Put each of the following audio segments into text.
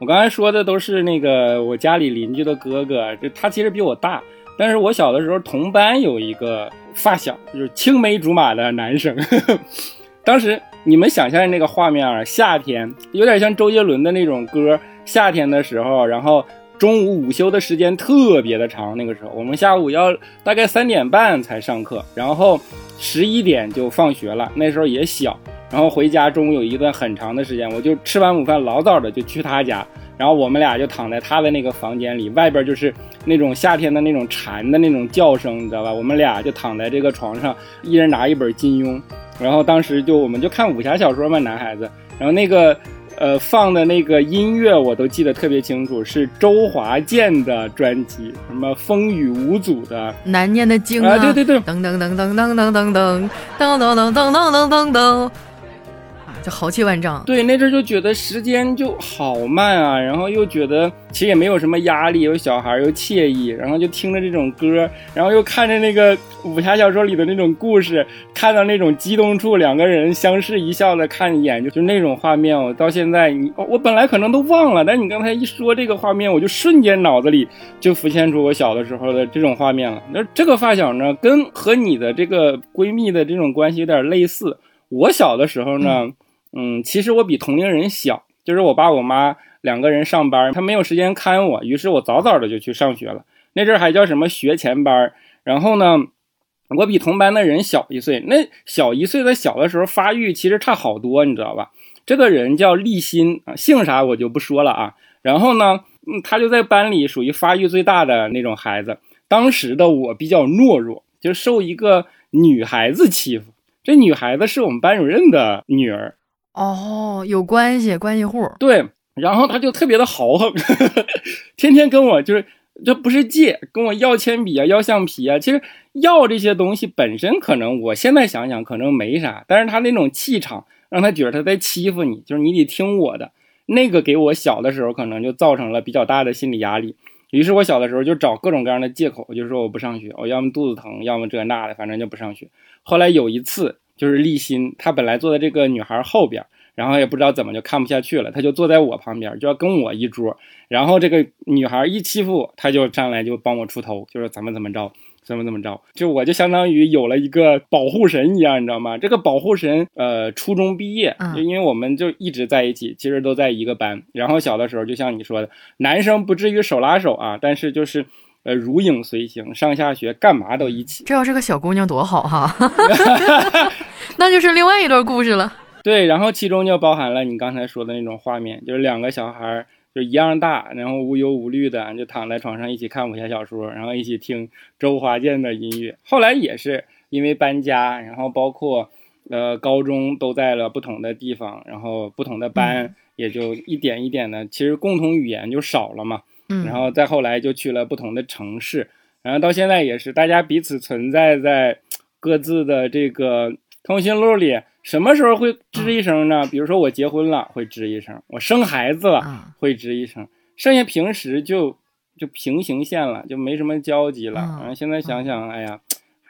我刚才说的都是那个我家里邻居的哥哥，就他其实比我大，但是我小的时候同班有一个发小，就是青梅竹马的男生。当时你们想象那个画面啊，夏天有点像周杰伦的那种歌，夏天的时候，然后中午午休的时间特别的长，那个时候我们下午要大概三点半才上课，然后十一点就放学了，那时候也小，然后回家中午有一段很长的时间，我就吃完午饭老早的就去他家，然后我们俩就躺在他的那个房间里，外边就是那种夏天的那种蝉的那种叫声，你知道吧？我们俩就躺在这个床上，一人拿一本金庸。然后当时就我们就看武侠小说嘛，男孩子。然后那个呃放的那个音乐我都记得特别清楚，是周华健的专辑，什么风雨无阻的难念的经啊，对对对，噔噔噔噔噔噔噔噔噔噔噔噔噔噔噔。就豪气万丈，对，那阵就觉得时间就好慢啊，然后又觉得其实也没有什么压力，有小孩又惬意，然后就听着这种歌，然后又看着那个武侠小说里的那种故事，看到那种激动处，两个人相视一笑的看一眼，就就那种画面，我到现在你我本来可能都忘了，但是你刚才一说这个画面，我就瞬间脑子里就浮现出我小的时候的这种画面了。那这个发小呢，跟和你的这个闺蜜的这种关系有点类似。我小的时候呢。嗯，嗯其实我比同龄人小，就是我爸我妈两个人上班，他没有时间看我，于是我早早的就去上学了。那阵儿还叫什么学前班。然后呢，我比同班的人小一岁，那小一岁的小的时候发育其实差好多，你知道吧？这个人叫立新啊，姓啥我就不说了啊。然后呢，嗯，他就在班里属于发育最大的那种孩子。当时的我比较懦弱，就受一个女孩子欺负。这女孩子是我们班主任的女儿。哦，有关系，关系户。对，然后他就特别的豪横，天天跟我就是，这不是借，跟我要铅笔啊，要橡皮啊。其实要这些东西本身可能，我现在想想可能没啥，但是他那种气场让他觉得他在欺负你，就是你得听我的。那个给我小的时候可能就造成了比较大的心理压力。于是我小的时候就找各种各样的借口，就是说我不上学，我要么肚子疼，要么这那的，反正就不上学。后来有一次。就是立新，他本来坐在这个女孩后边，然后也不知道怎么就看不下去了，他就坐在我旁边，就要跟我一桌。然后这个女孩一欺负我，他就上来就帮我出头，就说怎么怎么着，怎么怎么着。就我就相当于有了一个保护神一样，你知道吗？这个保护神，呃，初中毕业，就因为我们就一直在一起，其实都在一个班。然后小的时候，就像你说的，男生不至于手拉手啊，但是就是。呃，如影随形，上下学干嘛都一起。这要是个小姑娘多好哈，那就是另外一段故事了。对，然后其中就包含了你刚才说的那种画面，就是两个小孩就一样大，然后无忧无虑的就躺在床上一起看武侠小说，然后一起听周华健的音乐。后来也是因为搬家，然后包括呃高中都在了不同的地方，然后不同的班也就一点一点的，其实共同语言就少了嘛。然后再后来就去了不同的城市，然后到现在也是大家彼此存在在各自的这个通讯录里。什么时候会吱一声呢？比如说我结婚了会吱一声，我生孩子了会吱一声，剩下平时就就平行线了，就没什么交集了。然后现在想想，哎呀。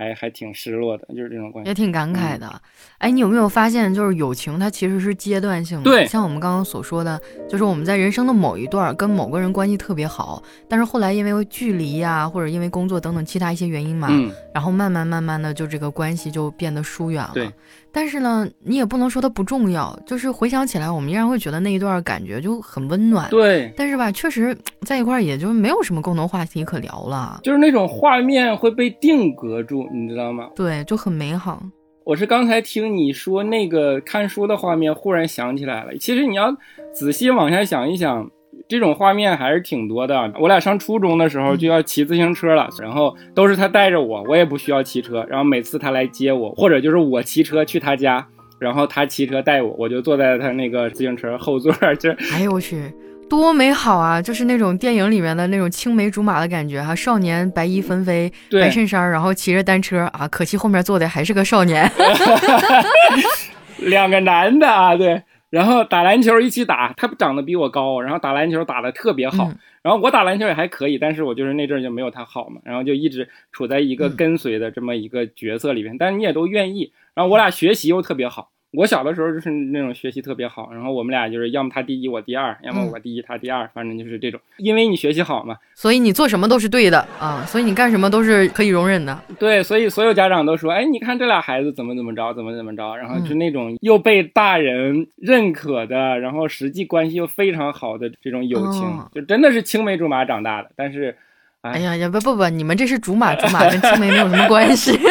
还还挺失落的，就是这种关系，也挺感慨的。哎，你有没有发现，就是友情它其实是阶段性的。对，像我们刚刚所说的，就是我们在人生的某一段跟某个人关系特别好，但是后来因为距离呀，或者因为工作等等其他一些原因嘛，嗯，然后慢慢慢慢的就这个关系就变得疏远了。对。但是呢，你也不能说它不重要，就是回想起来，我们依然会觉得那一段感觉就很温暖。对，但是吧，确实在一块儿也就没有什么共同话题可聊了，就是那种画面会被定格住，你知道吗？对，就很美好。我是刚才听你说那个看书的画面，忽然想起来了。其实你要仔细往下想一想。这种画面还是挺多的。我俩上初中的时候就要骑自行车了，然后都是他带着我，我也不需要骑车。然后每次他来接我，或者就是我骑车去他家，然后他骑车带我，我就坐在他那个自行车后座。这，哎呦我去，多美好啊！就是那种电影里面的那种青梅竹马的感觉哈，少年白衣纷飞，白衬衫，然后骑着单车啊，可惜后面坐的还是个少年。两个男的啊，对。然后打篮球一起打，他长得比我高，然后打篮球打得特别好。然后我打篮球也还可以，但是我就是那阵就没有他好嘛。然后就一直处在一个跟随的这么一个角色里边，但是你也都愿意。然后我俩学习又特别好，我小的时候就是那种学习特别好，然后我们俩就是要么他第一我第二，要么我第一他第二，反正就是这种。因为你学习好嘛，所以你做什么都是对的啊，所以你干什么都是可以容忍的。对，所以所有家长都说，哎，你看这俩孩子怎么怎么着，怎么怎么着，然后是那种又被大人认可的，然后实际关系又非常好的这种友情，就真的是青梅竹马长大的。但是，哎呀呀不不不，你们这是竹马 竹马，跟青梅没有什么关系。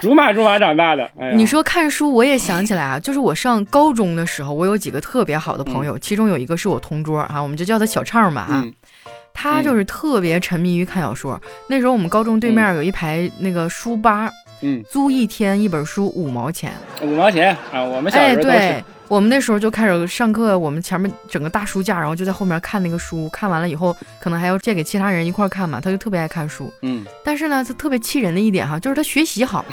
竹马竹马长大的，你说看书，我也想起来啊，就是我上高中的时候，我有几个特别好的朋友，其中有一个是我同桌啊，我们就叫他小畅吧啊，他就是特别沉迷于看小说。那时候我们高中对面有一排那个书吧，嗯，租一天一本书五毛钱，五毛钱啊，我们小时候都是。我们那时候就开始上课，我们前面整个大书架，然后就在后面看那个书，看完了以后可能还要借给其他人一块看嘛。他就特别爱看书，嗯。但是呢，他特别气人的一点哈，就是他学习好，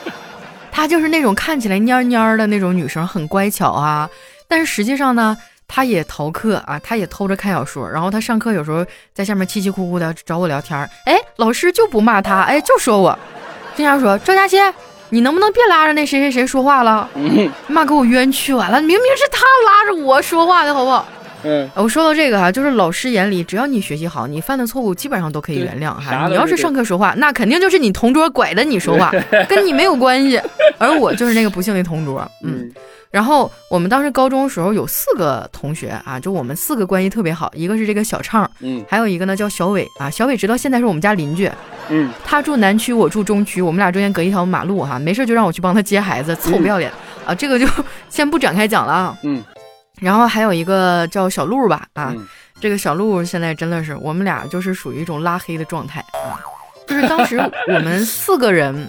他就是那种看起来蔫蔫的那种女生，很乖巧啊。但是实际上呢，他也逃课啊，他也偷着看小说。然后他上课有时候在下面气气呼呼的找我聊天，哎，老师就不骂他，哎，就说我经常说赵佳琪。你能不能别拉着那谁谁谁说话了？妈给我冤屈完了，明明是他拉着我说话的好不好？嗯，我说到这个哈，就是老师眼里，只要你学习好，你犯的错误基本上都可以原谅哈。你要是上课说话，那肯定就是你同桌拐的你说话，跟你没有关系。而我就是那个不幸的同桌，嗯。然后我们当时高中时候有四个同学啊，就我们四个关系特别好，一个是这个小畅，嗯，还有一个呢叫小伟啊，小伟直到现在是我们家邻居，嗯，他住南区，我住中区，我们俩中间隔一条马路哈，没事就让我去帮他接孩子，臭不要脸。啊，这个就先不展开讲了。啊，嗯，然后还有一个叫小鹿吧啊，这个小鹿现在真的是我们俩就是属于一种拉黑的状态啊，就是当时我们四个人。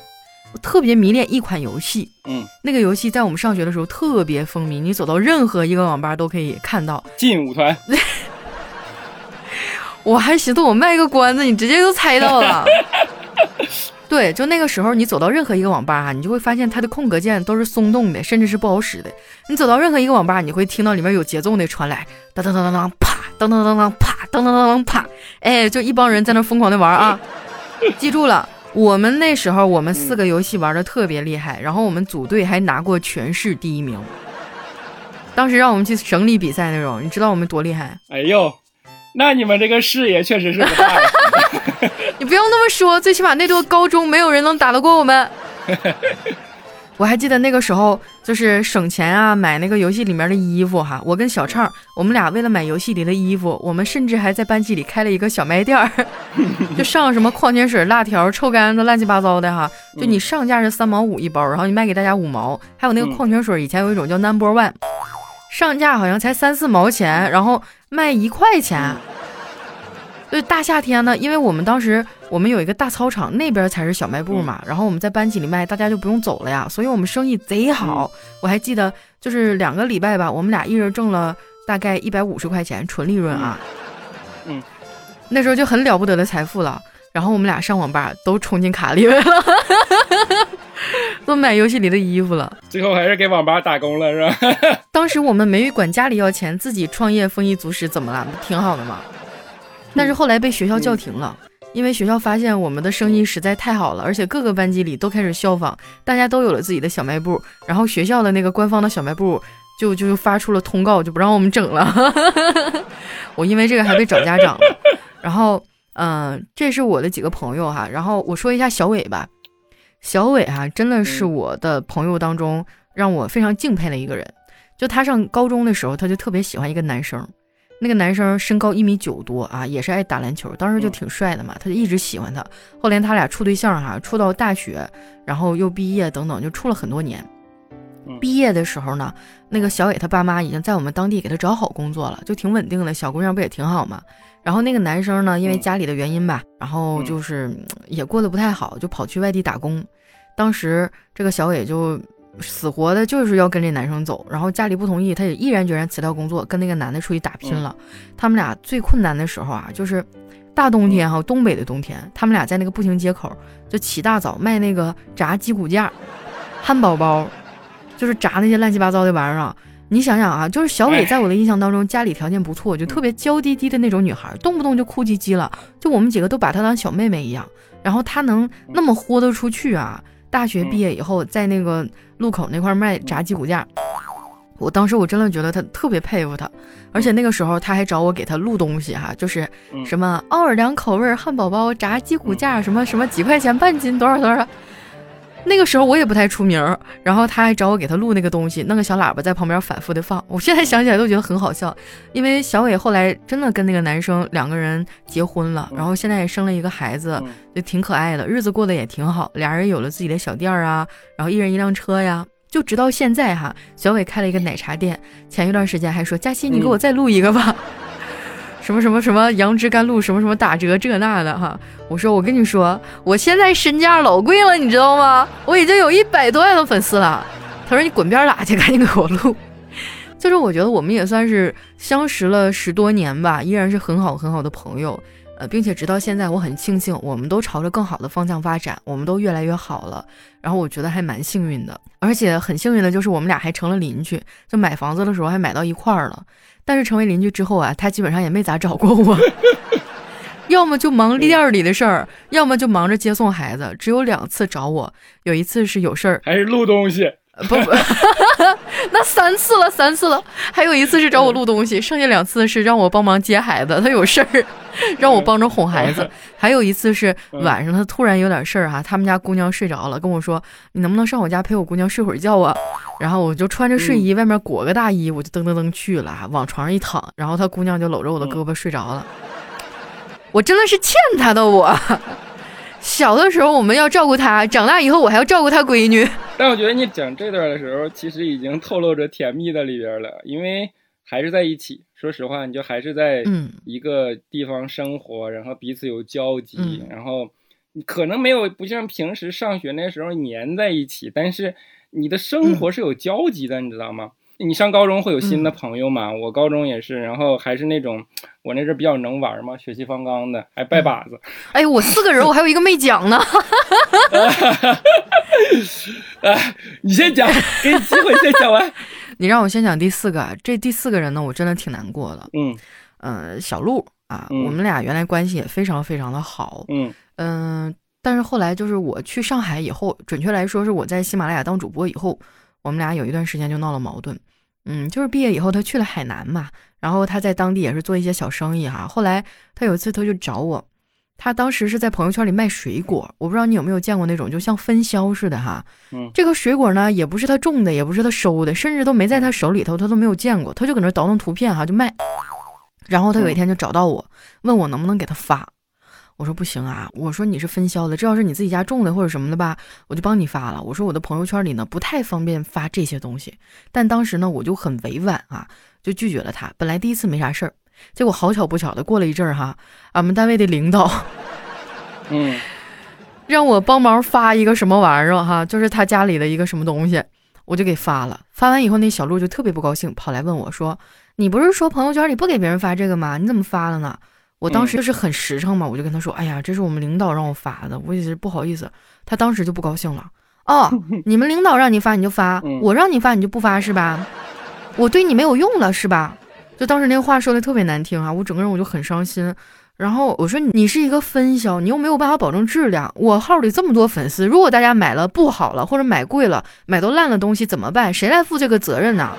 我特别迷恋一款游戏，嗯，那个游戏在我们上学的时候特别风靡，你走到任何一个网吧都可以看到。劲舞团，我还寻思我卖个关子，你直接就猜到了。对，就那个时候你走到任何一个网吧哈，你就会发现它的空格键都是松动的，甚至是不好使的。你走到任何一个网吧，你会听到里面有节奏的传来，当当当当当，啪，当当当当啪，当当当当啪，哎，就一帮人在那疯狂的玩啊，记住了。我们那时候，我们四个游戏玩的特别厉害，然后我们组队还拿过全市第一名。当时让我们去省里比赛那种，你知道我们多厉害？哎呦，那你们这个视野确实是不大。你不用那么说，最起码那座高中没有人能打得过我们。我还记得那个时候，就是省钱啊，买那个游戏里面的衣服哈。我跟小畅，我们俩为了买游戏里的衣服，我们甚至还在班级里开了一个小卖店儿，就上什么矿泉水、辣条、臭干子，乱七八糟的哈。就你上架是三毛五一包，然后你卖给大家五毛。还有那个矿泉水，以前有一种叫 Number One，上架好像才三四毛钱，然后卖一块钱。对，大夏天呢，因为我们当时我们有一个大操场，那边才是小卖部嘛，然后我们在班级里卖，大家就不用走了呀，所以我们生意贼好。我还记得，就是两个礼拜吧，我们俩一人挣了大概一百五十块钱纯利润啊。嗯，那时候就很了不得的财富了。然后我们俩上网吧都充进卡里了，都买游戏里的衣服了。最后还是给网吧打工了，是吧？当时我们没管家里要钱，自己创业丰衣足食，怎么了？挺好的嘛。但是后来被学校叫停了，因为学校发现我们的生意实在太好了，而且各个班级里都开始效仿，大家都有了自己的小卖部，然后学校的那个官方的小卖部就就发出了通告，就不让我们整了。我因为这个还被找家长了。然后，嗯，这是我的几个朋友哈。然后我说一下小伟吧，小伟哈真的是我的朋友当中让我非常敬佩的一个人。就他上高中的时候，他就特别喜欢一个男生。那个男生身高一米九多啊，也是爱打篮球，当时就挺帅的嘛，他就一直喜欢他。后来他俩处对象哈，处到大学，然后又毕业等等，就处了很多年。毕业的时候呢，那个小伟他爸妈已经在我们当地给他找好工作了，就挺稳定的。小姑娘不也挺好嘛？然后那个男生呢，因为家里的原因吧，然后就是也过得不太好，就跑去外地打工。当时这个小伟就。死活的就是要跟这男生走，然后家里不同意，她也毅然决然辞掉工作，跟那个男的出去打拼了。他们俩最困难的时候啊，就是大冬天哈，东北的冬天，他们俩在那个步行街口就起大早卖那个炸鸡骨架、汉堡包，就是炸那些乱七八糟的玩意儿。你想想啊，就是小伟在我的印象当中，家里条件不错，就特别娇滴滴的那种女孩，动不动就哭唧唧了，就我们几个都把她当小妹妹一样。然后她能那么豁得出去啊？大学毕业以后，在那个路口那块卖炸鸡骨架。我当时我真的觉得他特别佩服他，而且那个时候他还找我给他录东西哈，就是什么奥尔良口味汉堡包、炸鸡骨架，什么什么几块钱半斤，多少多少。那个时候我也不太出名，然后他还找我给他录那个东西，弄个小喇叭在旁边反复的放。我现在想起来都觉得很好笑，因为小伟后来真的跟那个男生两个人结婚了，然后现在也生了一个孩子，就挺可爱的，日子过得也挺好。俩人有了自己的小店儿啊，然后一人一辆车呀，就直到现在哈。小伟开了一个奶茶店，前一段时间还说佳琪，你给我再录一个吧。什么什么什么杨枝甘露什么什么打折这那的哈，我说我跟你说，我现在身价老贵了，你知道吗？我已经有一百多万的粉丝了。他说你滚边儿打去，赶紧给我录。就是我觉得我们也算是相识了十多年吧，依然是很好很好的朋友。呃，并且直到现在，我很庆幸我们都朝着更好的方向发展，我们都越来越好了。然后我觉得还蛮幸运的，而且很幸运的就是我们俩还成了邻居，就买房子的时候还买到一块儿了。但是成为邻居之后啊，他基本上也没咋找过我，要么就忙店里的事儿，要么就忙着接送孩子。只有两次找我，有一次是有事儿，还是录东西。不不，那三次了，三次了，还有一次是找我录东西，剩下两次是让我帮忙接孩子，他有事儿，让我帮着哄孩子。还有一次是晚上他突然有点事儿哈，他们家姑娘睡着了，跟我说你能不能上我家陪我姑娘睡会儿觉啊？然后我就穿着睡衣，外面裹个大衣，我就噔噔噔去了，往床上一躺，然后他姑娘就搂着我的胳膊睡着了。我真的是欠他的我。小的时候我们要照顾他，长大以后我还要照顾他闺女。但我觉得你讲这段的时候，其实已经透露着甜蜜的里边了，因为还是在一起。说实话，你就还是在一个地方生活，然后彼此有交集，然后你可能没有不像平时上学那时候黏在一起，但是你的生活是有交集的，你知道吗？你上高中会有新的朋友嘛？我高中也是，然后还是那种我那阵比较能玩嘛，血气方刚的，还拜把子。哎，我四个人，我还有一个没讲呢。哎，你先讲，给你机会先讲完。你让我先讲第四个，这第四个人呢，我真的挺难过的。嗯，呃，小鹿啊，我们俩原来关系也非常非常的好。嗯嗯，但是后来就是我去上海以后，准确来说是我在喜马拉雅当主播以后，我们俩有一段时间就闹了矛盾。嗯，就是毕业以后，他去了海南嘛，然后他在当地也是做一些小生意哈。后来他有一次他就找我，他当时是在朋友圈里卖水果，我不知道你有没有见过那种就像分销似的哈。嗯，这个水果呢也不是他种的，也不是他收的，甚至都没在他手里头，他都没有见过，他就搁那倒腾图片哈就卖。然后他有一天就找到我，问我能不能给他发。我说不行啊，我说你是分销的，这要是你自己家种的或者什么的吧，我就帮你发了。我说我的朋友圈里呢不太方便发这些东西，但当时呢我就很委婉啊，就拒绝了他。本来第一次没啥事儿，结果好巧不巧的过了一阵儿哈，俺们单位的领导，嗯，让我帮忙发一个什么玩意儿哈，就是他家里的一个什么东西，我就给发了。发完以后那小鹿就特别不高兴，跑来问我说：“你不是说朋友圈里不给别人发这个吗？你怎么发了呢？”我当时就是很实诚嘛，我就跟他说：“哎呀，这是我们领导让我发的，我也是不好意思。”他当时就不高兴了。哦，你们领导让你发你就发，我让你发你就不发是吧？我对你没有用了是吧？就当时那话说的特别难听啊，我整个人我就很伤心。然后我说：“你是一个分销，你又没有办法保证质量。我号里这么多粉丝，如果大家买了不好了，或者买贵了，买都烂了东西怎么办？谁来负这个责任呢？”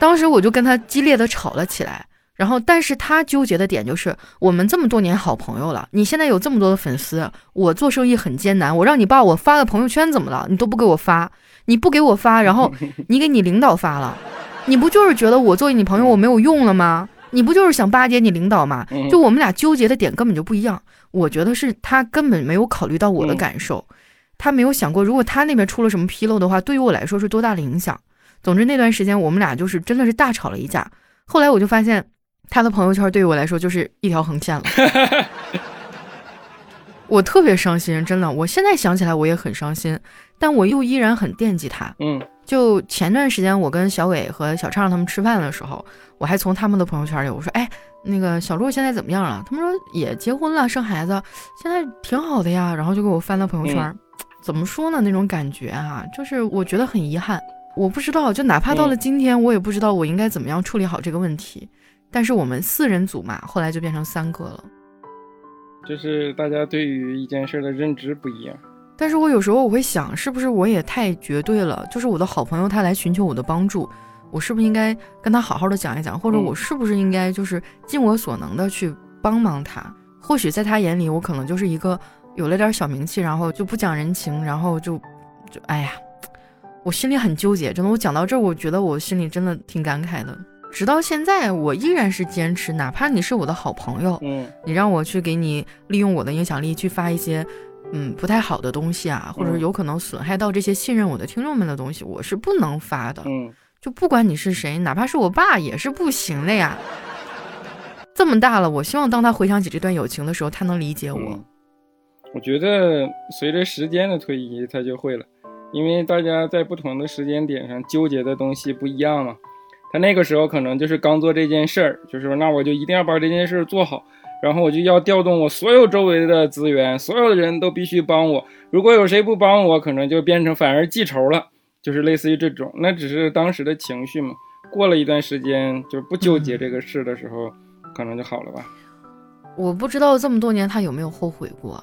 当时我就跟他激烈的吵了起来。然后，但是他纠结的点就是，我们这么多年好朋友了，你现在有这么多的粉丝，我做生意很艰难，我让你把我发个朋友圈怎么了？你都不给我发，你不给我发，然后你给你领导发了，你不就是觉得我作为你朋友我没有用了吗？你不就是想巴结你领导吗？就我们俩纠结的点根本就不一样。我觉得是他根本没有考虑到我的感受，他没有想过，如果他那边出了什么纰漏的话，对于我来说是多大的影响。总之那段时间我们俩就是真的是大吵了一架。后来我就发现。他的朋友圈对于我来说就是一条横线了，我特别伤心，真的。我现在想起来我也很伤心，但我又依然很惦记他。嗯，就前段时间我跟小伟和小畅他们吃饭的时候，我还从他们的朋友圈里我说：“哎，那个小鹿现在怎么样了？”他们说也结婚了，生孩子，现在挺好的呀。然后就给我翻到朋友圈，怎么说呢？那种感觉啊，就是我觉得很遗憾。我不知道，就哪怕到了今天，我也不知道我应该怎么样处理好这个问题。但是我们四人组嘛，后来就变成三个了。就是大家对于一件事的认知不一样。但是我有时候我会想，是不是我也太绝对了？就是我的好朋友他来寻求我的帮助，我是不是应该跟他好好的讲一讲？或者我是不是应该就是尽我所能的去帮忙他？或许在他眼里，我可能就是一个有了点小名气，然后就不讲人情，然后就就哎呀，我心里很纠结。真的，我讲到这儿，我觉得我心里真的挺感慨的。直到现在，我依然是坚持，哪怕你是我的好朋友，嗯，你让我去给你利用我的影响力去发一些。嗯，不太好的东西啊，或者有可能损害到这些信任我的听众们的东西，我是不能发的。嗯，就不管你是谁，哪怕是我爸也是不行的呀。这么大了，我希望当他回想起这段友情的时候，他能理解我。我觉得随着时间的推移，他就会了，因为大家在不同的时间点上纠结的东西不一样嘛。他那个时候可能就是刚做这件事儿，就是那我就一定要把这件事做好。然后我就要调动我所有周围的资源，所有的人都必须帮我。如果有谁不帮我，可能就变成反而记仇了，就是类似于这种。那只是当时的情绪嘛。过了一段时间，就不纠结这个事的时候，可能就好了吧。我不知道这么多年他有没有后悔过。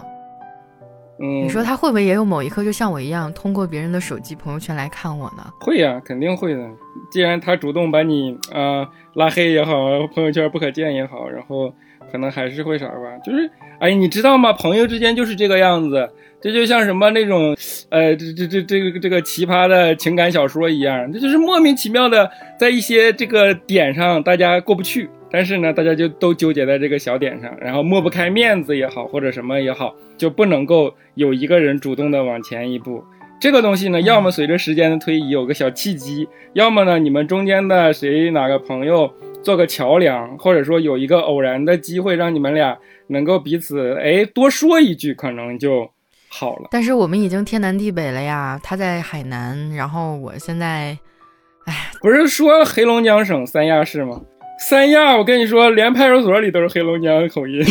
嗯，你说他会不会也有某一刻，就像我一样，通过别人的手机朋友圈来看我呢？会呀，肯定会的。既然他主动把你啊拉黑也好，朋友圈不可见也好，然后。可能还是会啥吧，就是，哎，你知道吗？朋友之间就是这个样子，这就像什么那种，呃，这这这这个这个奇葩的情感小说一样，这就是莫名其妙的，在一些这个点上大家过不去，但是呢，大家就都纠结在这个小点上，然后抹不开面子也好，或者什么也好，就不能够有一个人主动的往前一步。这个东西呢，要么随着时间的推移有个小契机，要么呢，你们中间的谁哪个朋友。做个桥梁，或者说有一个偶然的机会，让你们俩能够彼此哎多说一句，可能就好了。但是我们已经天南地北了呀，他在海南，然后我现在，哎，不是说黑龙江省三亚市吗？三亚，我跟你说，连派出所里都是黑龙江口音。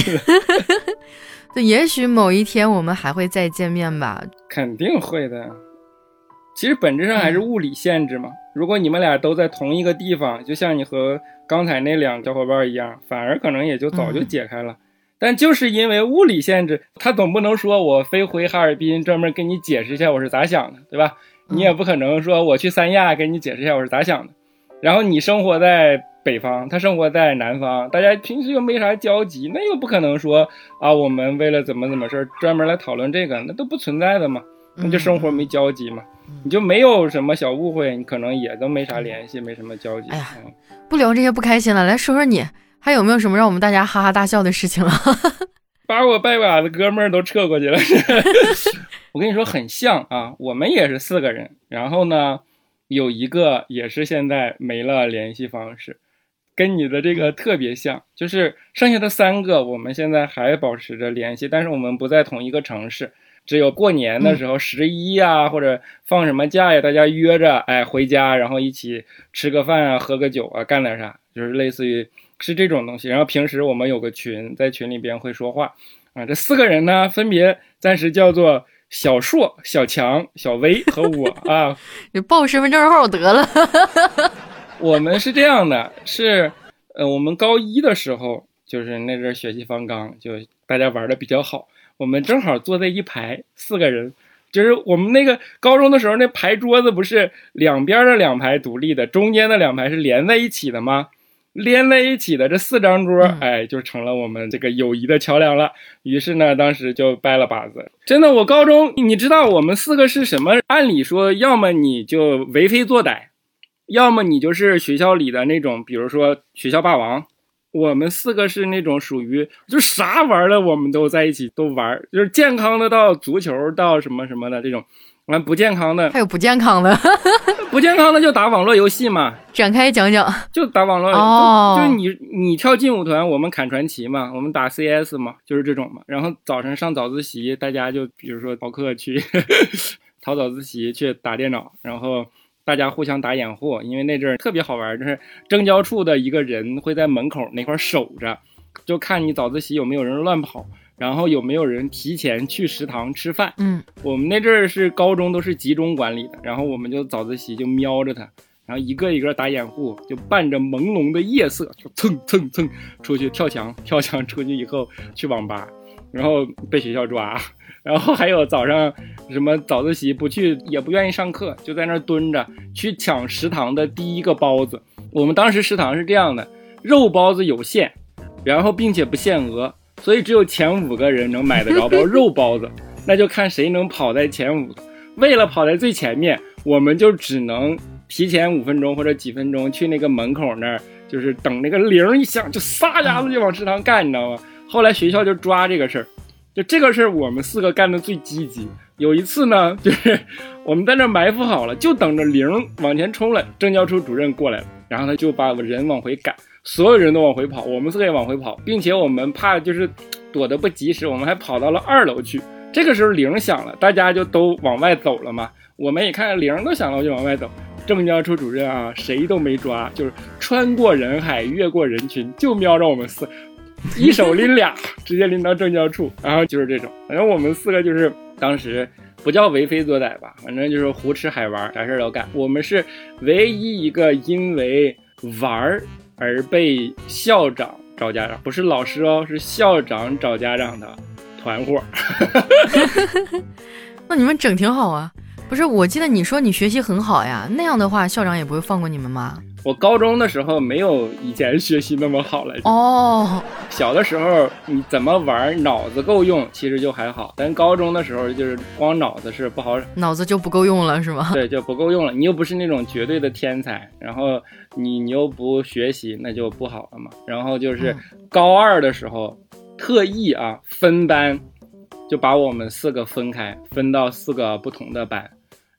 对，也许某一天我们还会再见面吧。肯定会的。其实本质上还是物理限制嘛。如果你们俩都在同一个地方，就像你和。刚才那两小伙伴一样，反而可能也就早就解开了，但就是因为物理限制，他总不能说我飞回哈尔滨专门跟你解释一下我是咋想的，对吧？你也不可能说我去三亚跟你解释一下我是咋想的。然后你生活在北方，他生活在南方，大家平时又没啥交集，那又不可能说啊，我们为了怎么怎么事专门来讨论这个，那都不存在的嘛，那就生活没交集嘛。你就没有什么小误会，你可能也都没啥联系，没什么交集。哎呀，不聊这些不开心了，来说说你还有没有什么让我们大家哈哈大笑的事情了？把我拜把子哥们儿都撤过去了。我跟你说很像啊，我们也是四个人，然后呢，有一个也是现在没了联系方式，跟你的这个特别像，就是剩下的三个我们现在还保持着联系，但是我们不在同一个城市。只有过年的时候，十一呀，或者放什么假呀，大家约着，哎，回家，然后一起吃个饭啊，喝个酒啊，干点啥，就是类似于是这种东西。然后平时我们有个群，在群里边会说话，啊，这四个人呢，分别暂时叫做小硕、小强、小薇和我 啊。你报身份证号得了。我们是这样的，是，呃，我们高一的时候，就是那阵血气方刚，就大家玩的比较好。我们正好坐在一排，四个人，就是我们那个高中的时候，那排桌子不是两边的两排独立的，中间的两排是连在一起的吗？连在一起的这四张桌，哎，就成了我们这个友谊的桥梁了。于是呢，当时就掰了把子。真的，我高中，你知道我们四个是什么？按理说，要么你就为非作歹，要么你就是学校里的那种，比如说学校霸王。我们四个是那种属于，就啥玩的我们都在一起都玩，就是健康的到足球到什么什么的这种，完不健康的还有不健康的，不健康的就打网络游戏嘛。展开讲讲，就打网络，哦，就是你你跳劲舞团，我们砍传奇嘛，我们打 CS 嘛，就是这种嘛。然后早晨上早自习，大家就比如说逃课去，逃早自习去打电脑，然后。大家互相打掩护，因为那阵儿特别好玩，就是政教处的一个人会在门口那块守着，就看你早自习有没有人乱跑，然后有没有人提前去食堂吃饭。嗯，我们那阵儿是高中都是集中管理的，然后我们就早自习就瞄着他，然后一个一个打掩护，就伴着朦胧的夜色，就蹭蹭蹭出去跳墙，跳墙出去以后去网吧。然后被学校抓。然后还有早上什么早自习不去，也不愿意上课，就在那儿蹲着去抢食堂的第一个包子。我们当时食堂是这样的，肉包子有限，然后并且不限额，所以只有前五个人能买得着包 肉包子，那就看谁能跑在前五。为了跑在最前面，我们就只能提前五分钟或者几分钟去那个门口那儿，就是等那个铃一响，就撒丫子就往食堂干，你知道吗？后来学校就抓这个事儿。就这个事儿，我们四个干的最积极。有一次呢，就是我们在那埋伏好了，就等着铃往前冲了，政教处主任过来了，然后他就把人往回赶，所有人都往回跑，我们四个也往回跑，并且我们怕就是 躲得不及时，我们还跑到了二楼去。这个时候铃响了，大家就都往外走了嘛。我们一看铃都响了，我就往外走。政教处主任啊，谁都没抓，就是穿过人海，越过人群，就瞄着我们四。一手拎俩，直接拎到政教处，然后就是这种。反正我们四个就是当时不叫为非作歹吧，反正就是胡吃海玩，啥事都干。我们是唯一一个因为玩而被校长找家长，不是老师哦，是校长找家长的团伙。那你们整挺好啊？不是，我记得你说你学习很好呀，那样的话校长也不会放过你们吗？我高中的时候没有以前学习那么好了哦。小的时候你怎么玩，脑子够用，其实就还好。但高中的时候就是光脑子是不好，脑子就不够用了，是吗？对，就不够用了。你又不是那种绝对的天才，然后你你又不学习，那就不好了嘛。然后就是高二的时候，特意啊分班，就把我们四个分开，分到四个不同的班，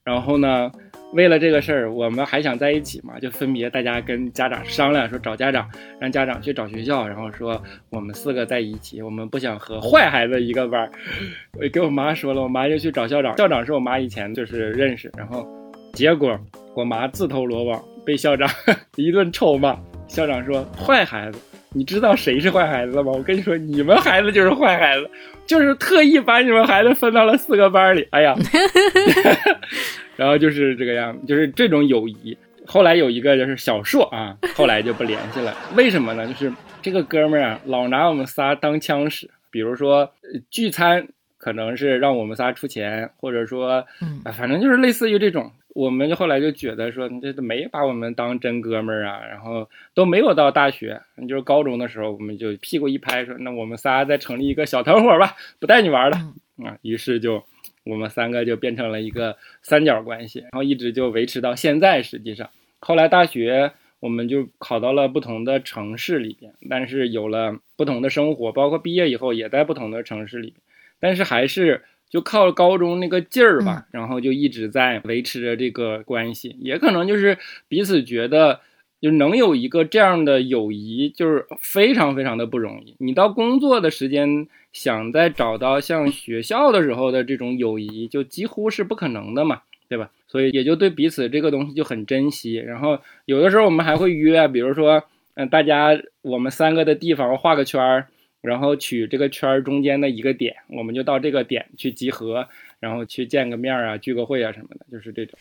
然后呢。为了这个事儿，我们还想在一起嘛，就分别大家跟家长商量，说找家长，让家长去找学校，然后说我们四个在一起，我们不想和坏孩子一个班。我给我妈说了，我妈就去找校长，校长是我妈以前就是认识，然后结果我妈自投罗网，被校长 一顿臭骂。校长说坏孩子，你知道谁是坏孩子吗？我跟你说，你们孩子就是坏孩子，就是特意把你们孩子分到了四个班里。哎呀。然后就是这个样子，就是这种友谊。后来有一个就是小硕啊，后来就不联系了。为什么呢？就是这个哥们儿啊，老拿我们仨当枪使。比如说聚餐，可能是让我们仨出钱，或者说，啊，反正就是类似于这种。我们就后来就觉得说，你这都没把我们当真哥们儿啊。然后都没有到大学，就是高中的时候，我们就屁股一拍说，那我们仨再成立一个小团伙吧，不带你玩了啊。于是就。我们三个就变成了一个三角关系，然后一直就维持到现在。实际上，后来大学我们就考到了不同的城市里边，但是有了不同的生活，包括毕业以后也在不同的城市里，但是还是就靠高中那个劲儿吧，然后就一直在维持着这个关系。也可能就是彼此觉得，就能有一个这样的友谊，就是非常非常的不容易。你到工作的时间。想再找到像学校的时候的这种友谊，就几乎是不可能的嘛，对吧？所以也就对彼此这个东西就很珍惜。然后有的时候我们还会约，比如说，嗯，大家我们三个的地方画个圈儿，然后取这个圈儿中间的一个点，我们就到这个点去集合，然后去见个面啊，聚个会啊什么的，就是这种。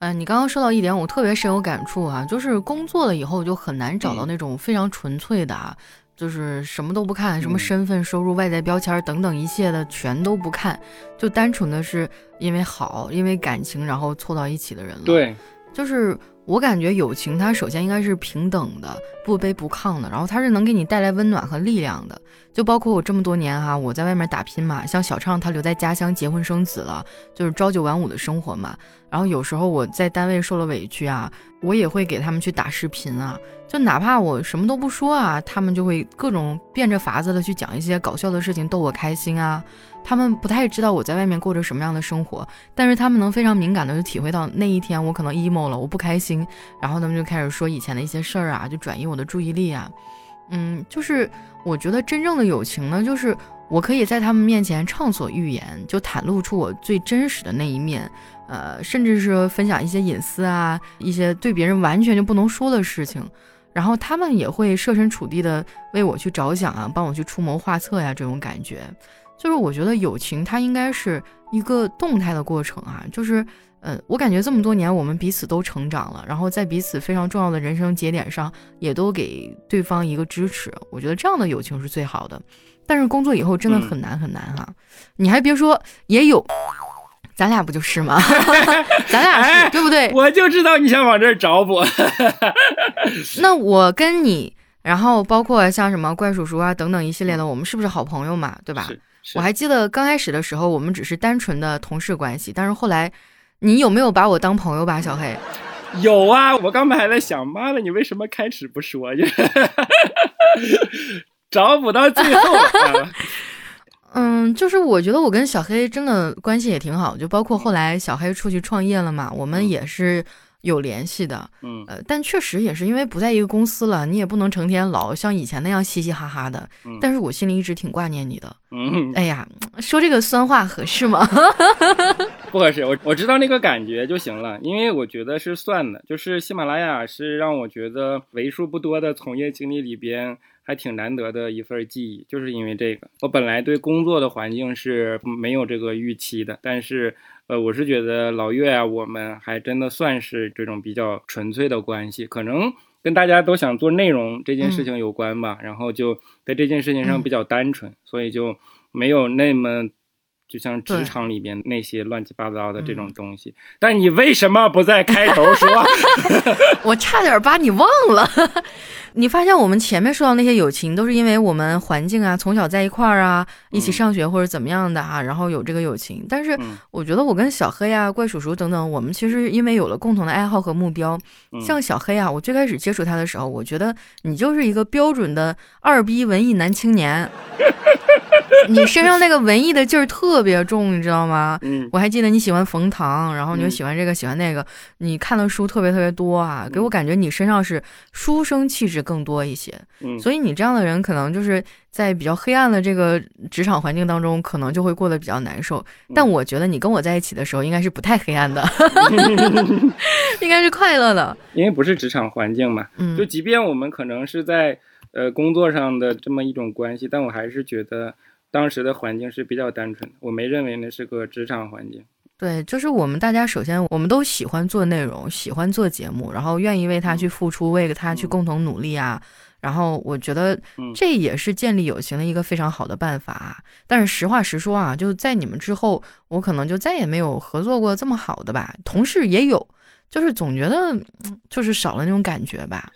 嗯，你刚刚说到一点，我特别深有感触啊，就是工作了以后就很难找到那种非常纯粹的啊。就是什么都不看，什么身份、收入、外在标签等等一切的全都不看，就单纯的是因为好，因为感情，然后凑到一起的人了。对，就是我感觉友情它首先应该是平等的，不卑不亢的，然后它是能给你带来温暖和力量的。就包括我这么多年哈，我在外面打拼嘛，像小畅他留在家乡结婚生子了，就是朝九晚五的生活嘛。然后有时候我在单位受了委屈啊，我也会给他们去打视频啊，就哪怕我什么都不说啊，他们就会各种变着法子的去讲一些搞笑的事情逗我开心啊。他们不太知道我在外面过着什么样的生活，但是他们能非常敏感的就体会到那一天我可能 emo 了，我不开心，然后他们就开始说以前的一些事儿啊，就转移我的注意力啊。嗯，就是我觉得真正的友情呢，就是我可以在他们面前畅所欲言，就袒露出我最真实的那一面，呃，甚至是分享一些隐私啊，一些对别人完全就不能说的事情，然后他们也会设身处地的为我去着想啊，帮我去出谋划策呀，这种感觉，就是我觉得友情它应该是一个动态的过程啊，就是嗯，我感觉这么多年我们彼此都成长了，然后在彼此非常重要的人生节点上，也都给对方一个支持。我觉得这样的友情是最好的。但是工作以后真的很难很难哈，你还别说，也有，咱俩不就是吗？咱俩是对不对？我就知道你想往这儿找我。那我跟你，然后包括像什么怪叔叔啊等等一系列的，我们是不是好朋友嘛？对吧？我还记得刚开始的时候，我们只是单纯的同事关系，但是后来，你有没有把我当朋友吧，小黑？有啊，我刚才还在想，妈的，你为什么开始不说？找不到最后。嗯，就是我觉得我跟小黑真的关系也挺好，就包括后来小黑出去创业了嘛，我们也是有联系的。嗯，呃，但确实也是因为不在一个公司了，你也不能成天老像以前那样嘻嘻哈哈的。嗯，但是我心里一直挺挂念你的。嗯，哎呀，说这个酸话合适吗？不合适，我我知道那个感觉就行了，因为我觉得是算的，就是喜马拉雅是让我觉得为数不多的从业经历里边。还挺难得的一份记忆，就是因为这个。我本来对工作的环境是没有这个预期的，但是，呃，我是觉得老岳啊，我们还真的算是这种比较纯粹的关系，可能跟大家都想做内容这件事情有关吧。然后就在这件事情上比较单纯，所以就没有那么。就像职场里边那些乱七八糟的这种东西，但你为什么不在开头说？我差点把你忘了。你发现我们前面说到那些友情，都是因为我们环境啊，从小在一块儿啊，一起上学或者怎么样的啊，然后有这个友情。但是我觉得我跟小黑啊、怪叔叔等等，我们其实因为有了共同的爱好和目标。像小黑啊，我最开始接触他的时候，我觉得你就是一个标准的二逼文艺男青年。你身上那个文艺的劲儿特别重，你知道吗？嗯，我还记得你喜欢冯唐，然后你又喜欢这个喜欢那个，你看的书特别特别多啊，给我感觉你身上是书生气质更多一些。嗯，所以你这样的人可能就是在比较黑暗的这个职场环境当中，可能就会过得比较难受。但我觉得你跟我在一起的时候，应该是不太黑暗的 应该是快乐的，因为不是职场环境嘛。嗯，就即便我们可能是在呃工作上的这么一种关系，但我还是觉得。当时的环境是比较单纯的，我没认为那是个职场环境。对，就是我们大家首先我们都喜欢做内容，喜欢做节目，然后愿意为他去付出，为他去共同努力啊。然后我觉得这也是建立友情的一个非常好的办法。但是实话实说啊，就在你们之后，我可能就再也没有合作过这么好的吧。同事也有，就是总觉得就是少了那种感觉吧。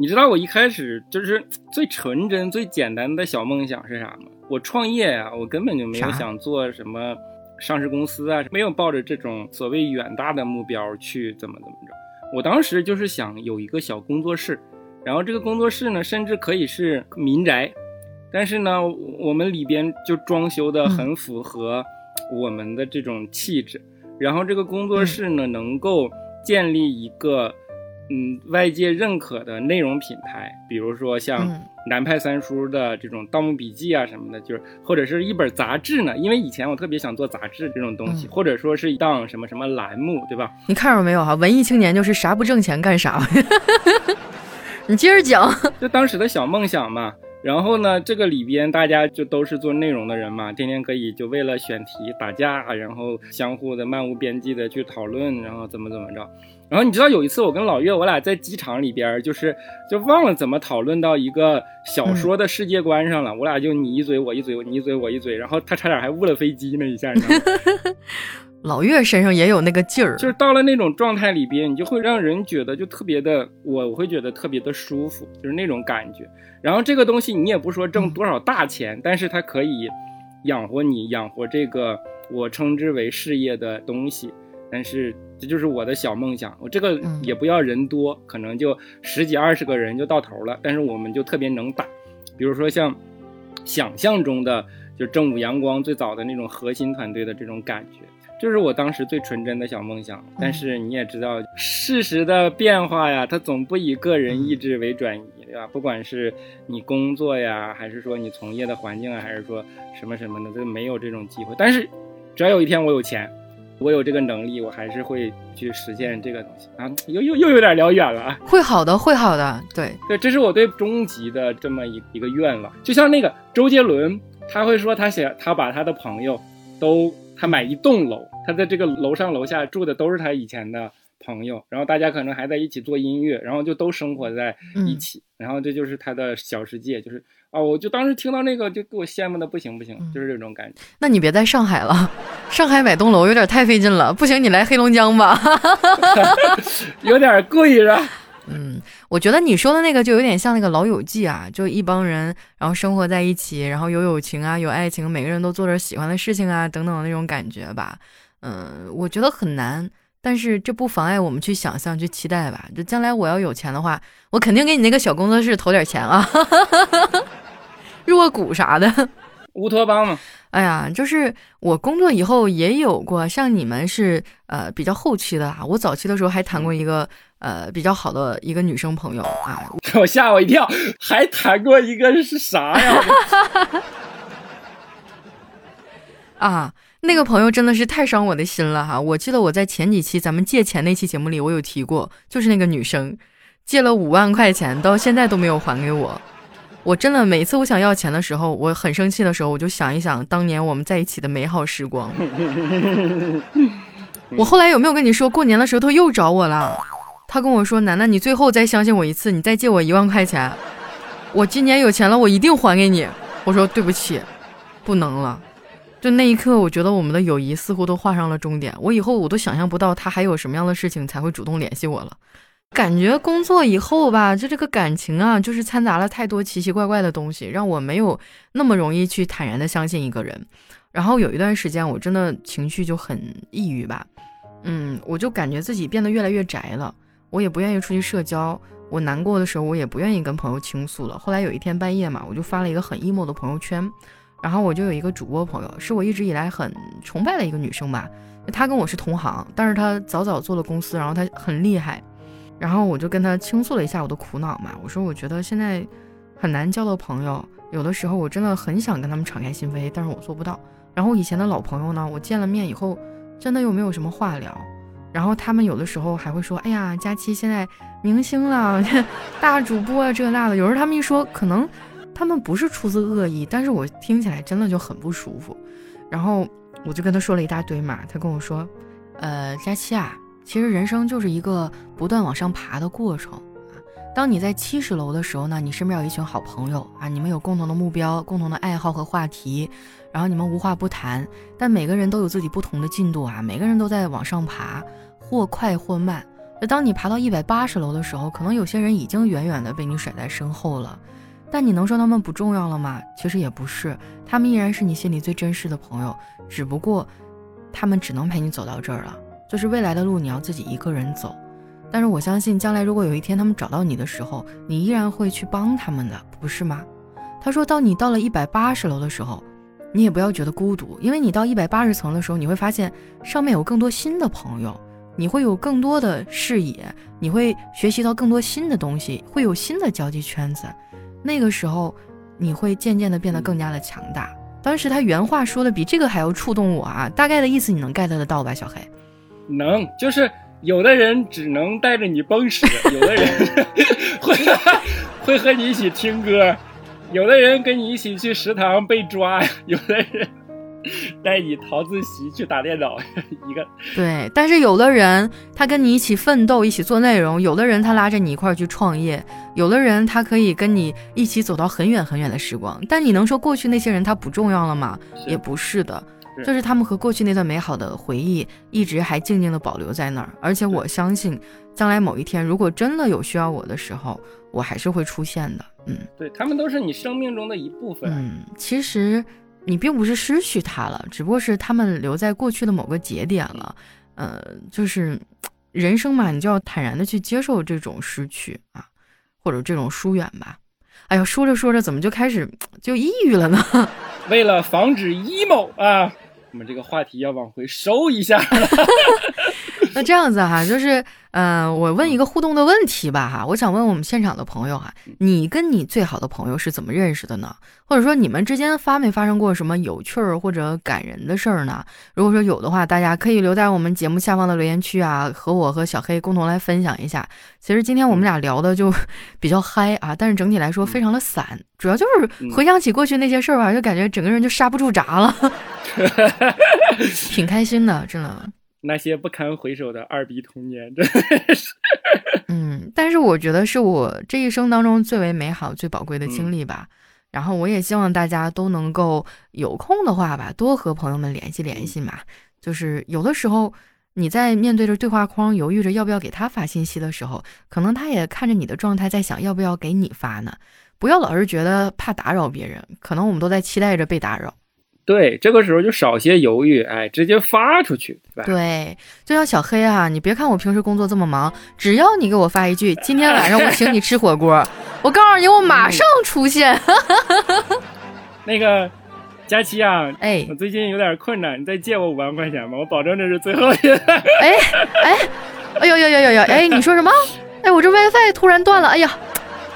你知道我一开始就是最纯真、最简单的小梦想是啥吗？我创业呀，我根本就没有想做什么上市公司啊，没有抱着这种所谓远大的目标去怎么怎么着。我当时就是想有一个小工作室，然后这个工作室呢，甚至可以是民宅，但是呢，我们里边就装修的很符合我们的这种气质，然后这个工作室呢，能够建立一个。嗯，外界认可的内容品牌，比如说像南派三叔的这种《盗墓笔记》啊什么的，就是或者是一本杂志呢。因为以前我特别想做杂志这种东西，或者说是一档什么什么栏目，对吧？你看着没有哈？文艺青年就是啥不挣钱干啥。你接着讲，就当时的小梦想嘛。然后呢，这个里边大家就都是做内容的人嘛，天天可以就为了选题打架，然后相互的漫无边际的去讨论，然后怎么怎么着。然后你知道有一次我跟老岳，我俩在机场里边，就是就忘了怎么讨论到一个小说的世界观上了，我俩就你一嘴我一嘴，你一嘴我一嘴，然后他差点还误了飞机那一下。老岳身上也有那个劲儿，就是到了那种状态里边，你就会让人觉得就特别的，我我会觉得特别的舒服，就是那种感觉。然后这个东西你也不说挣多少大钱，但是它可以养活你，养活这个我称之为事业的东西。但是这就是我的小梦想，我这个也不要人多，可能就十几二十个人就到头了。但是我们就特别能打，比如说像想象中的就正午阳光最早的那种核心团队的这种感觉。就是我当时最纯真的小梦想，但是你也知道，事实的变化呀，它总不以个人意志为转移，对吧？不管是你工作呀，还是说你从业的环境啊，还是说什么什么的，都没有这种机会。但是，只要有一天我有钱，我有这个能力，我还是会去实现这个东西啊！又又又有点聊远了啊！会好的，会好的，对对，这是我对终极的这么一一个愿望。就像那个周杰伦，他会说他想他把他的朋友都。他买一栋楼，他在这个楼上楼下住的都是他以前的朋友，然后大家可能还在一起做音乐，然后就都生活在一起，然后这就是他的小世界，就是啊，我就当时听到那个就给我羡慕的不行不行，就是这种感觉。那你别在上海了，上海买栋楼有点太费劲了，不行你来黑龙江吧，有点贵是吧？嗯，我觉得你说的那个就有点像那个《老友记》啊，就一帮人，然后生活在一起，然后有友情啊，有爱情，每个人都做着喜欢的事情啊，等等那种感觉吧。嗯，我觉得很难，但是这不妨碍我们去想象、去期待吧。就将来我要有钱的话，我肯定给你那个小工作室投点钱啊，入个股啥的。乌托邦嘛。哎呀，就是我工作以后也有过，像你们是呃比较后期的啊，我早期的时候还谈过一个。呃，比较好的一个女生朋友啊，我吓我一跳，还谈过一个是啥呀？啊，那个朋友真的是太伤我的心了哈！我记得我在前几期咱们借钱那期节目里，我有提过，就是那个女生借了五万块钱，到现在都没有还给我。我真的每次我想要钱的时候，我很生气的时候，我就想一想当年我们在一起的美好时光。我后来有没有跟你说过年的时候他又找我了？他跟我说：“楠楠，你最后再相信我一次，你再借我一万块钱，我今年有钱了，我一定还给你。”我说：“对不起，不能了。”就那一刻，我觉得我们的友谊似乎都画上了终点。我以后我都想象不到他还有什么样的事情才会主动联系我了。感觉工作以后吧，就这个感情啊，就是掺杂了太多奇奇怪怪的东西，让我没有那么容易去坦然的相信一个人。然后有一段时间，我真的情绪就很抑郁吧，嗯，我就感觉自己变得越来越宅了。我也不愿意出去社交，我难过的时候我也不愿意跟朋友倾诉了。后来有一天半夜嘛，我就发了一个很 emo 的朋友圈，然后我就有一个主播朋友，是我一直以来很崇拜的一个女生吧，她跟我是同行，但是她早早做了公司，然后她很厉害，然后我就跟她倾诉了一下我的苦恼嘛，我说我觉得现在很难交到朋友，有的时候我真的很想跟他们敞开心扉，但是我做不到。然后以前的老朋友呢，我见了面以后，真的又没有什么话聊。然后他们有的时候还会说：“哎呀，佳期现在明星了，大主播啊这那的。”有时候他们一说，可能他们不是出自恶意，但是我听起来真的就很不舒服。然后我就跟他说了一大堆嘛，他跟我说：“呃，佳期啊，其实人生就是一个不断往上爬的过程啊。当你在七十楼的时候呢，你身边有一群好朋友啊，你们有共同的目标、共同的爱好和话题，然后你们无话不谈，但每个人都有自己不同的进度啊，每个人都在往上爬。”或快或慢，那当你爬到一百八十楼的时候，可能有些人已经远远的被你甩在身后了。但你能说他们不重要了吗？其实也不是，他们依然是你心里最真实的朋友，只不过他们只能陪你走到这儿了。就是未来的路你要自己一个人走。但是我相信，将来如果有一天他们找到你的时候，你依然会去帮他们的，不是吗？他说，当你到了一百八十楼的时候，你也不要觉得孤独，因为你到一百八十层的时候，你会发现上面有更多新的朋友。你会有更多的视野，你会学习到更多新的东西，会有新的交际圈子。那个时候，你会渐渐的变得更加的强大。当时他原话说的比这个还要触动我啊！大概的意思你能 get 得到吧，小黑？能，就是有的人只能带着你蹦屎，有的人 会 会和你一起听歌，有的人跟你一起去食堂被抓，有的人。带你逃自习去打电脑，一个对。但是有的人他跟你一起奋斗，一起做内容；有的人他拉着你一块儿去创业；有的人他可以跟你一起走到很远很远的时光。但你能说过去那些人他不重要了吗？也不是的，就是他们和过去那段美好的回忆一直还静静的保留在那儿。而且我相信，将来某一天如果真的有需要我的时候，我还是会出现的。嗯，对他们都是你生命中的一部分。嗯，其实。你并不是失去他了，只不过是他们留在过去的某个节点了。呃，就是人生嘛，你就要坦然的去接受这种失去啊，或者这种疏远吧。哎呀，说着说着怎么就开始就抑郁了呢？为了防止 emo 啊，我们这个话题要往回收一下。那这样子哈，就是，嗯，我问一个互动的问题吧哈，我想问我们现场的朋友哈，你跟你最好的朋友是怎么认识的呢？或者说你们之间发没发生过什么有趣儿或者感人的事儿呢？如果说有的话，大家可以留在我们节目下方的留言区啊，和我和小黑共同来分享一下。其实今天我们俩聊的就比较嗨啊，但是整体来说非常的散，主要就是回想起过去那些事儿吧，就感觉整个人就刹不住闸了，挺开心的，真的。那些不堪回首的二逼童年，真的是。嗯，但是我觉得是我这一生当中最为美好、最宝贵的经历吧。然后我也希望大家都能够有空的话吧，多和朋友们联系联系嘛。就是有的时候你在面对着对话框犹豫着要不要给他发信息的时候，可能他也看着你的状态在想要不要给你发呢。不要老是觉得怕打扰别人，可能我们都在期待着被打扰。对，这个时候就少些犹豫，哎，直接发出去，对吧？对，就像小黑啊，你别看我平时工作这么忙，只要你给我发一句“今天晚上我请你吃火锅”，我告诉你，我马上出现。那个佳琪啊，哎，我最近有点困难，你再借我五万块钱吧，我保证这是最后一次。哎哎，哎呦呦呦呦呦，哎，你说什么？哎，我这 WiFi 突然断了，哎呀，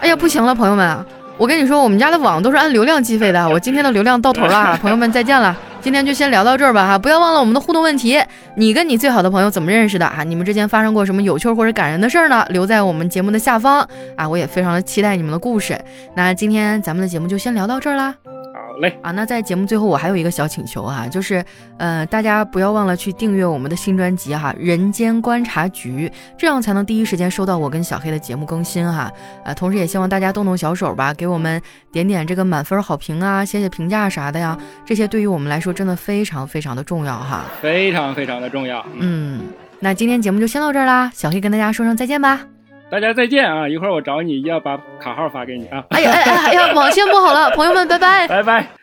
哎呀，不行了，朋友们。我跟你说，我们家的网都是按流量计费的。我今天的流量到头了，朋友们再见了。今天就先聊到这儿吧哈，不要忘了我们的互动问题，你跟你最好的朋友怎么认识的啊？你们之间发生过什么有趣或者感人的事儿呢？留在我们节目的下方啊，我也非常的期待你们的故事。那今天咱们的节目就先聊到这儿啦。好嘞啊，那在节目最后，我还有一个小请求啊，就是呃，大家不要忘了去订阅我们的新专辑哈，《人间观察局》，这样才能第一时间收到我跟小黑的节目更新哈。啊，同时也希望大家动动小手吧，给我们点点这个满分好评啊，写写评价啥的呀，这些对于我们来说真的非常非常的重要哈，非常非常的重要。嗯，那今天节目就先到这儿啦，小黑跟大家说声再见吧。大家再见啊！一会儿我找你，要把卡号发给你啊！哎呀哎呀哎呀，网线不好了，朋友们，拜拜，拜拜。